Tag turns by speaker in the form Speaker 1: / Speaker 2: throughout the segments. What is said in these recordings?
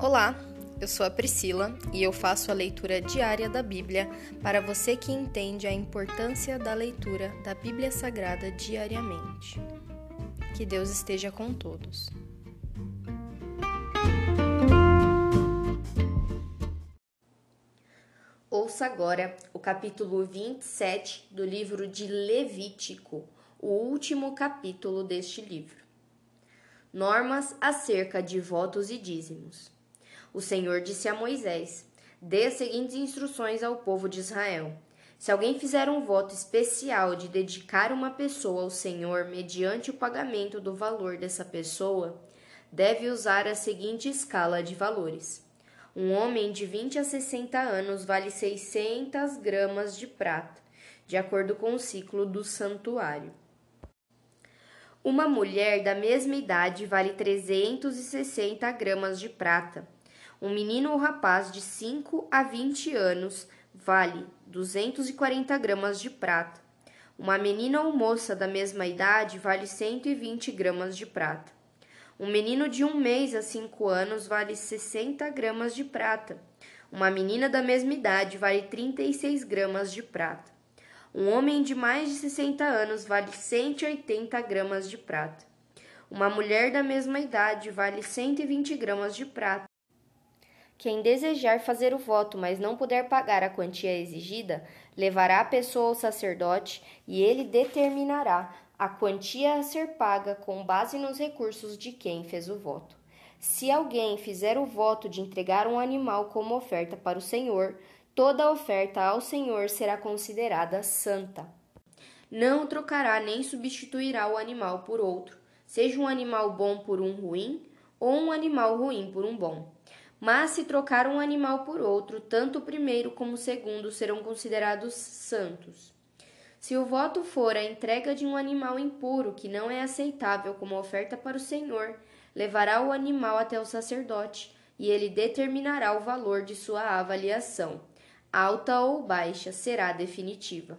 Speaker 1: Olá, eu sou a Priscila e eu faço a leitura diária da Bíblia para você que entende a importância da leitura da Bíblia Sagrada diariamente. Que Deus esteja com todos. Ouça agora o capítulo 27 do livro de Levítico, o último capítulo deste livro. Normas acerca de votos e dízimos. O Senhor disse a Moisés: Dê as seguintes instruções ao povo de Israel. Se alguém fizer um voto especial de dedicar uma pessoa ao Senhor mediante o pagamento do valor dessa pessoa, deve usar a seguinte escala de valores. Um homem de 20 a 60 anos vale 600 gramas de prata, de acordo com o ciclo do santuário. Uma mulher da mesma idade vale 360 gramas de prata um menino ou rapaz de 5 a 20 anos vale 240 gramas de prata. Uma menina ou moça da mesma idade vale 120 gramas de prata. Um menino de um mês a cinco anos vale 60 gramas de prata. Uma menina da mesma idade vale 36 gramas de prata. Um homem de mais de 60 anos vale 180 gramas de prata. Uma mulher da mesma idade vale 120 gramas de prata. Quem desejar fazer o voto, mas não puder pagar a quantia exigida, levará a pessoa ao sacerdote e ele determinará a quantia a ser paga com base nos recursos de quem fez o voto. Se alguém fizer o voto de entregar um animal como oferta para o Senhor, toda oferta ao Senhor será considerada santa. Não trocará nem substituirá o animal por outro, seja um animal bom por um ruim ou um animal ruim por um bom. Mas se trocar um animal por outro, tanto o primeiro como o segundo serão considerados santos. Se o voto for a entrega de um animal impuro que não é aceitável como oferta para o Senhor, levará o animal até o sacerdote e ele determinará o valor de sua avaliação. Alta ou baixa será definitiva.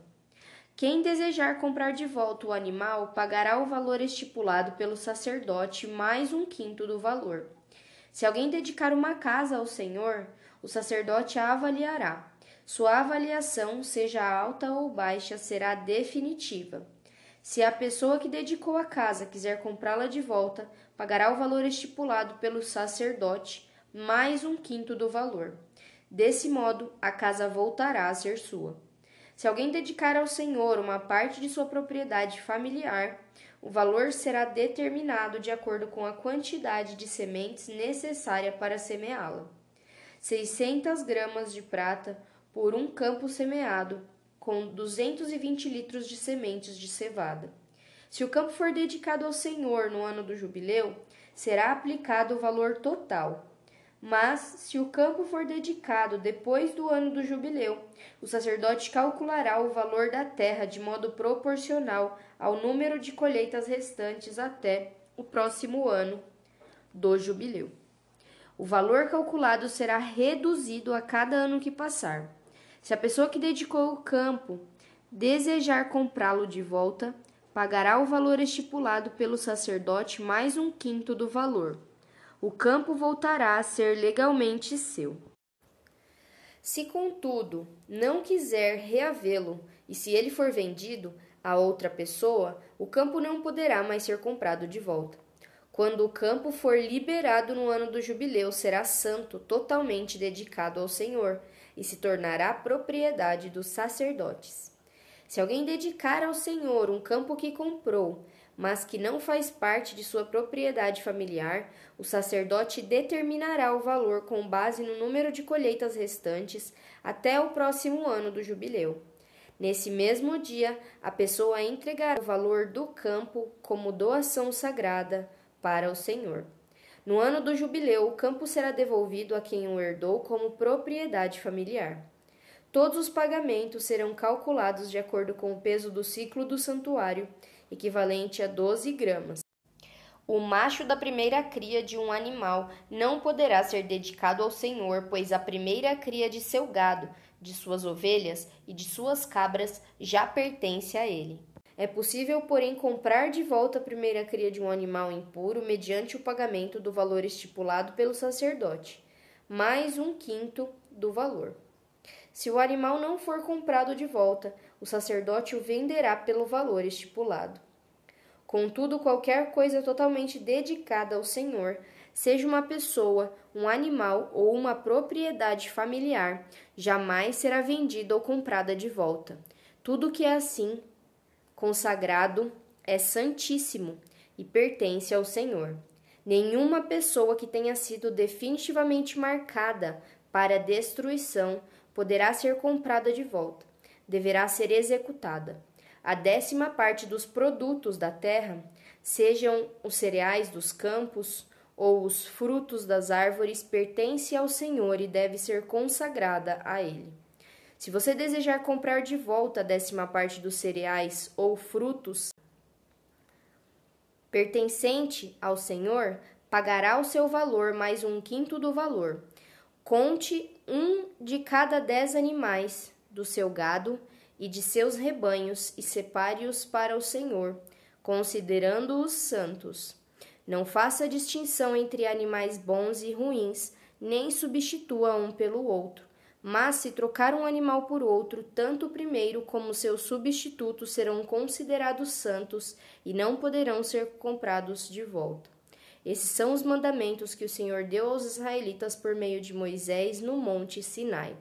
Speaker 1: Quem desejar comprar de volta o animal pagará o valor estipulado pelo sacerdote mais um quinto do valor. Se alguém dedicar uma casa ao Senhor, o sacerdote a avaliará. Sua avaliação, seja alta ou baixa, será definitiva. Se a pessoa que dedicou a casa quiser comprá-la de volta, pagará o valor estipulado pelo sacerdote, mais um quinto do valor. Desse modo, a casa voltará a ser sua. Se alguém dedicar ao Senhor uma parte de sua propriedade familiar, o valor será determinado de acordo com a quantidade de sementes necessária para semeá-la. 600 gramas de prata por um campo semeado, com 220 litros de sementes de cevada. Se o campo for dedicado ao Senhor no ano do jubileu, será aplicado o valor total, mas, se o campo for dedicado depois do ano do jubileu, o sacerdote calculará o valor da terra de modo proporcional ao número de colheitas restantes até o próximo ano do jubileu. O valor calculado será reduzido a cada ano que passar. Se a pessoa que dedicou o campo desejar comprá-lo de volta, pagará o valor estipulado pelo sacerdote mais um quinto do valor o campo voltará a ser legalmente seu. Se, contudo, não quiser reavê-lo, e se ele for vendido a outra pessoa, o campo não poderá mais ser comprado de volta. Quando o campo for liberado no ano do jubileu, será santo, totalmente dedicado ao Senhor, e se tornará propriedade dos sacerdotes. Se alguém dedicar ao Senhor um campo que comprou, mas que não faz parte de sua propriedade familiar, o sacerdote determinará o valor com base no número de colheitas restantes até o próximo ano do jubileu. Nesse mesmo dia, a pessoa entregará o valor do campo como doação sagrada para o Senhor. No ano do jubileu, o campo será devolvido a quem o herdou como propriedade familiar. Todos os pagamentos serão calculados de acordo com o peso do ciclo do santuário equivalente a 12 gramas. O macho da primeira cria de um animal não poderá ser dedicado ao Senhor, pois a primeira cria de seu gado, de suas ovelhas e de suas cabras já pertence a ele. É possível, porém, comprar de volta a primeira cria de um animal impuro mediante o pagamento do valor estipulado pelo sacerdote. mais um quinto do valor. Se o animal não for comprado de volta, o sacerdote o venderá pelo valor estipulado. Contudo, qualquer coisa totalmente dedicada ao Senhor, seja uma pessoa, um animal ou uma propriedade familiar, jamais será vendida ou comprada de volta. Tudo que é assim consagrado é santíssimo e pertence ao Senhor. Nenhuma pessoa que tenha sido definitivamente marcada para destruição poderá ser comprada de volta. Deverá ser executada. A décima parte dos produtos da terra, sejam os cereais dos campos ou os frutos das árvores, pertence ao Senhor e deve ser consagrada a Ele. Se você desejar comprar de volta a décima parte dos cereais ou frutos pertencente ao Senhor, pagará o seu valor mais um quinto do valor. Conte um de cada dez animais do seu gado e de seus rebanhos e separe-os para o Senhor, considerando-os santos. Não faça distinção entre animais bons e ruins, nem substitua um pelo outro. Mas se trocar um animal por outro, tanto o primeiro como seu substituto serão considerados santos e não poderão ser comprados de volta. Esses são os mandamentos que o Senhor deu aos israelitas por meio de Moisés no Monte Sinai.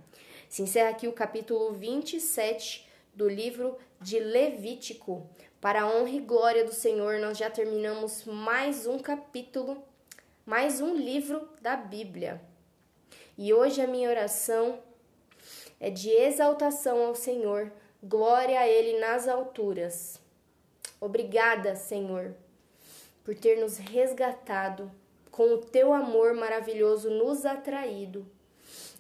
Speaker 1: Se encerra aqui o capítulo 27 do livro de Levítico. Para a honra e glória do Senhor, nós já terminamos mais um capítulo, mais um livro da Bíblia. E hoje a minha oração é de exaltação ao Senhor, glória a Ele nas alturas. Obrigada, Senhor, por ter nos resgatado, com o teu amor maravilhoso nos atraído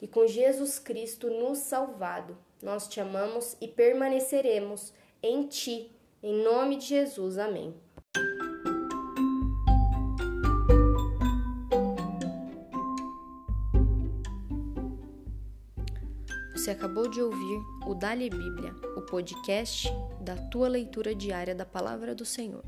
Speaker 1: e com Jesus Cristo nos salvado. Nós te amamos e permaneceremos em ti. Em nome de Jesus. Amém. Você acabou de ouvir o Dali Bíblia, o podcast da tua leitura diária da palavra do Senhor.